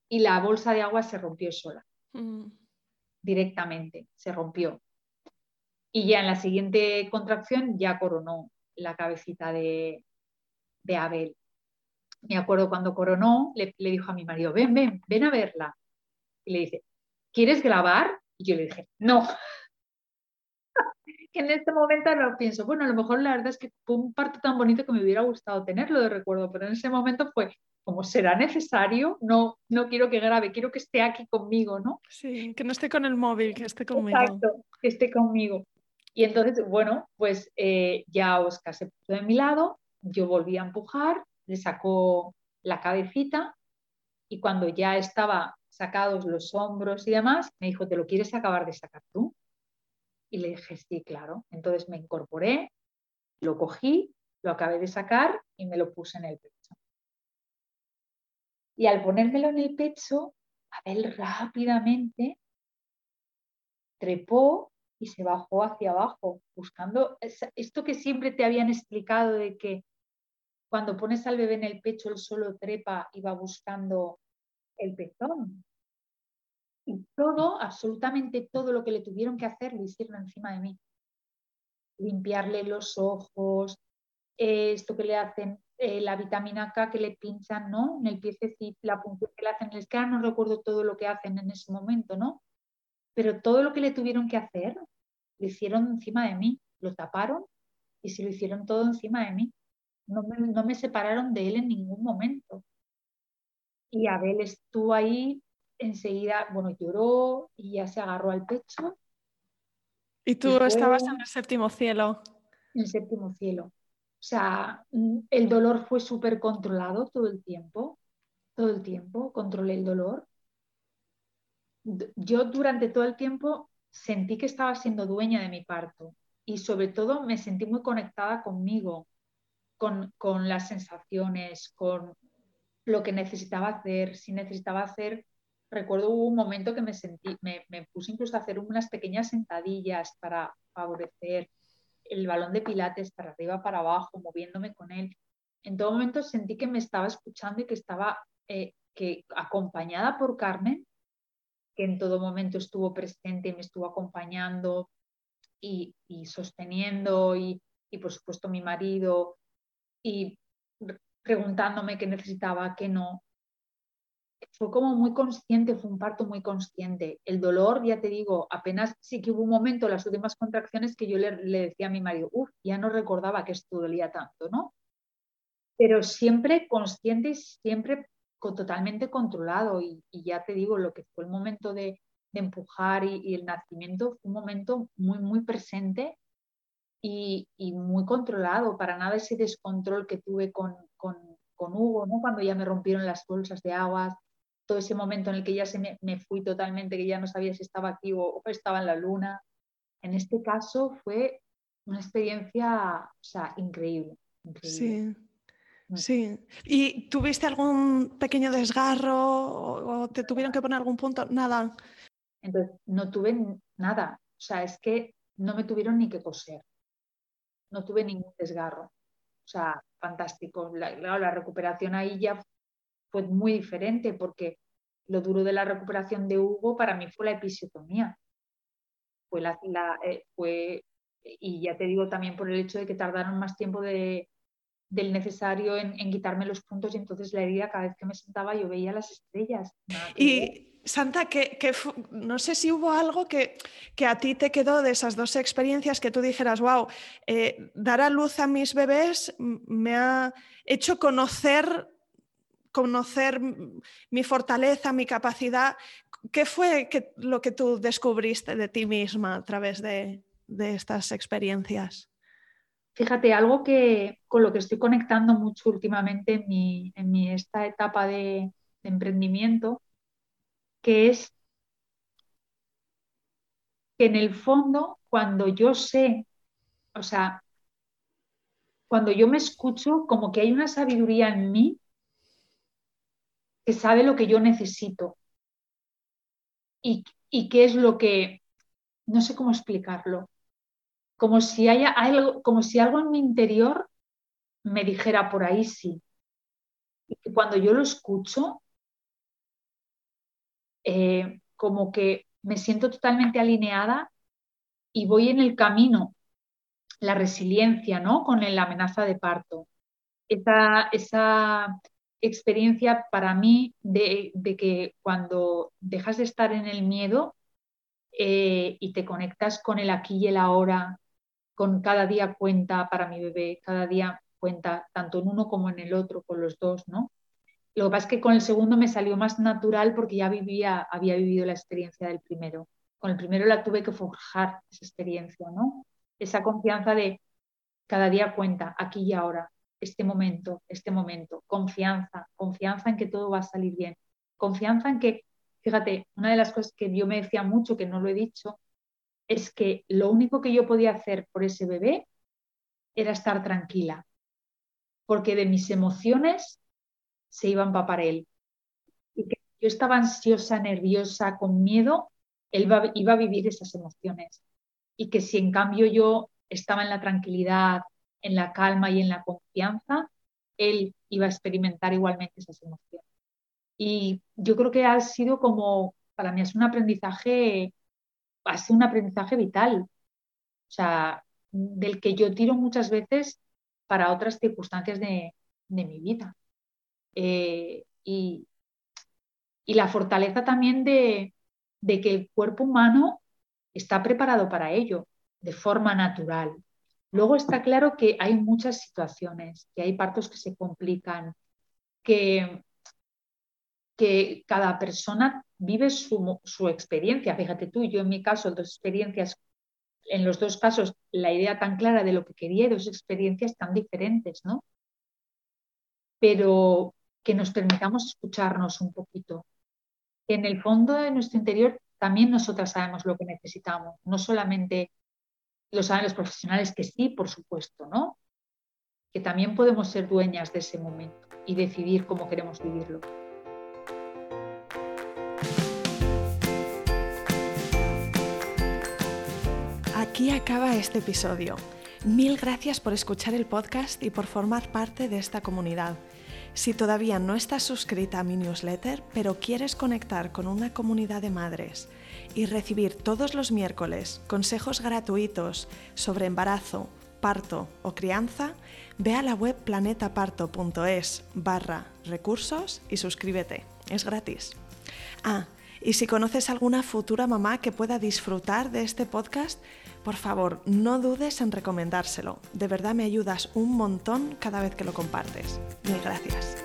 S2: y la bolsa de agua se rompió sola, mm. Directamente, se rompió. Y ya en la siguiente contracción ya coronó la cabecita de, Abel. Me acuerdo cuando coronó, le, le, dijo a mi marido, ven, ven, ven a verla. Y le dice, ¿quieres grabar? Y yo le dije, no en este momento lo pienso, bueno, a lo mejor la verdad es que fue un parto tan bonito que me hubiera gustado tenerlo de recuerdo, pero en ese momento fue como será necesario, no, no quiero que grabe, quiero que esté aquí conmigo, ¿no?
S1: Sí, que no esté con el móvil, que esté conmigo.
S2: Exacto, que esté conmigo. Y entonces, bueno, pues eh, ya Oscar se puso de mi lado, yo volví a empujar, le sacó la cabecita y cuando ya estaba sacados los hombros y demás, me dijo, ¿te lo quieres acabar de sacar tú? Y le dije, sí, claro. Entonces me incorporé, lo cogí, lo acabé de sacar y me lo puse en el pecho. Y al ponérmelo en el pecho, Abel rápidamente trepó y se bajó hacia abajo, buscando esto que siempre te habían explicado de que cuando pones al bebé en el pecho, él solo trepa y va buscando el pezón. Y todo, absolutamente todo lo que le tuvieron que hacer lo hicieron encima de mí. Limpiarle los ojos, eh, esto que le hacen, eh, la vitamina K que le pinchan, ¿no? En el piececito, la punción que le hacen en el escáner, no recuerdo todo lo que hacen en ese momento, ¿no? Pero todo lo que le tuvieron que hacer, lo hicieron encima de mí, lo taparon y se lo hicieron todo encima de mí. No me, no me separaron de él en ningún momento. Y Abel estuvo ahí enseguida, bueno, lloró y ya se agarró al pecho.
S1: ¿Y tú estabas en el séptimo cielo?
S2: En el séptimo cielo. O sea, mm, el dolor fue súper controlado todo el tiempo, todo el tiempo, controlé el dolor. Yo durante todo el tiempo sentí que estaba siendo dueña de mi parto y sobre todo me sentí muy conectada conmigo, con, con las sensaciones, con lo que necesitaba hacer, si necesitaba hacer recuerdo un momento que me sentí, me, puse incluso a hacer unas pequeñas sentadillas para favorecer el balón de pilates para arriba, para abajo, moviéndome con él. En todo momento sentí que me estaba escuchando y que estaba eh, que acompañada por Carmen, que en todo momento estuvo presente y me estuvo acompañando y, sosteniendo, y, y, por supuesto mi marido, y preguntándome qué necesitaba, qué no. Fue como muy consciente, fue un parto muy consciente. El dolor, ya te digo, apenas sí que hubo un momento, las últimas contracciones, que yo le, decía a mi marido, uff, ya no recordaba que esto dolía tanto, ¿no? Pero siempre consciente y siempre totalmente controlado. Y, ya te digo, lo que fue el momento de, empujar y, el nacimiento fue un momento muy, muy presente y, muy controlado. Para nada ese descontrol que tuve con, Hugo, ¿no? cuando ya me rompieron las bolsas de aguas, todo ese momento en el que ya se me, fui totalmente, que ya no sabía si estaba aquí o, estaba en la luna. En este caso fue una experiencia sea, increíble.
S1: Sí. Mm. Sí. ¿Y tuviste algún pequeño desgarro o te tuvieron que poner algún punto? Nada.
S2: Entonces, no tuve nada. O sea, es que no me tuvieron ni que coser. No tuve ningún desgarro. O sea, fantástico. La, la recuperación ahí ya fue muy diferente porque lo duro de la recuperación de Hugo para mí fue la episiotomía. Fue la, eh, fue, y ya te digo también por el hecho de que tardaron más tiempo de, del necesario en, quitarme los puntos y entonces la herida cada vez que me sentaba yo veía las estrellas.
S1: Y Santa, que, no sé si hubo algo que, que, a ti te quedó de esas dos experiencias que tú dijeras, wow, eh, dar a luz a mis bebés me ha hecho conocer conocer mi fortaleza, mi capacidad. ¿Qué fue lo que tú descubriste de ti misma a través de estas experiencias?
S2: Fíjate, algo que con lo que estoy conectando mucho últimamente en mi, en mi esta etapa de, emprendimiento, que es que en el fondo, cuando yo sé, o sea, cuando yo me escucho, como que hay una sabiduría en mí que sabe lo que yo necesito y, y qué es lo que, no sé cómo explicarlo, como si haya algo, como si algo en mi interior me dijera por ahí sí. Y que cuando yo lo escucho, eh, como que me siento totalmente alineada y voy en el camino, la resiliencia, ¿no? Con la amenaza de parto. Esa, esa experiencia para mí de, que cuando dejas de estar en el miedo eh, y te conectas con el aquí y el ahora, con cada día cuenta para mi bebé, cada día cuenta tanto en uno como en el otro, con los dos, ¿no? Lo que pasa es que con el segundo me salió más natural porque ya vivía, había vivido la experiencia del primero. Con el primero la tuve que forjar esa experiencia, ¿no? Esa confianza de cada día cuenta, aquí y ahora, este momento, este momento, confianza, confianza en que todo va a salir bien, confianza en que, fíjate, una de las cosas que yo me decía mucho, que no lo he dicho, es que lo único que yo podía hacer por ese bebé era estar tranquila, porque de mis emociones se iban para él. Y que yo estaba ansiosa, nerviosa, con miedo, él iba a vivir esas emociones. Y que si en cambio yo estaba en la tranquilidad, en la calma y en la confianza, él iba a experimentar igualmente esas emociones. Y yo creo que ha sido como, para mí es un aprendizaje ha sido un aprendizaje vital, o sea, del que yo tiro muchas veces para otras circunstancias de, mi vida. Eh, y, la fortaleza también de, que el cuerpo humano está preparado para ello de forma natural. Luego está claro que hay muchas situaciones, que hay partos que se complican, que, cada persona vive su, experiencia. Fíjate tú, yo en mi caso, dos experiencias, en los dos casos, la idea tan clara de lo que quería, dos experiencias tan diferentes, ¿no? Pero que nos permitamos escucharnos un poquito. En el fondo de nuestro interior también nosotras sabemos lo que necesitamos, no solamente lo saben los profesionales, que sí, por supuesto, ¿no? Que también podemos ser dueñas de ese momento y decidir cómo queremos vivirlo.
S1: Aquí acaba este episodio. Mil gracias por escuchar el podcast y por formar parte de esta comunidad. Si todavía no estás suscrita a mi newsletter, pero quieres conectar con una comunidad de madres y recibir todos los miércoles consejos gratuitos sobre embarazo, parto o crianza, ve a la web planetaparto.es barra recursos y suscríbete. Es gratis. Ah, y si conoces alguna futura mamá que pueda disfrutar de este podcast, por favor, no dudes en recomendárselo. De verdad me ayudas un montón cada vez que lo compartes. Mil gracias.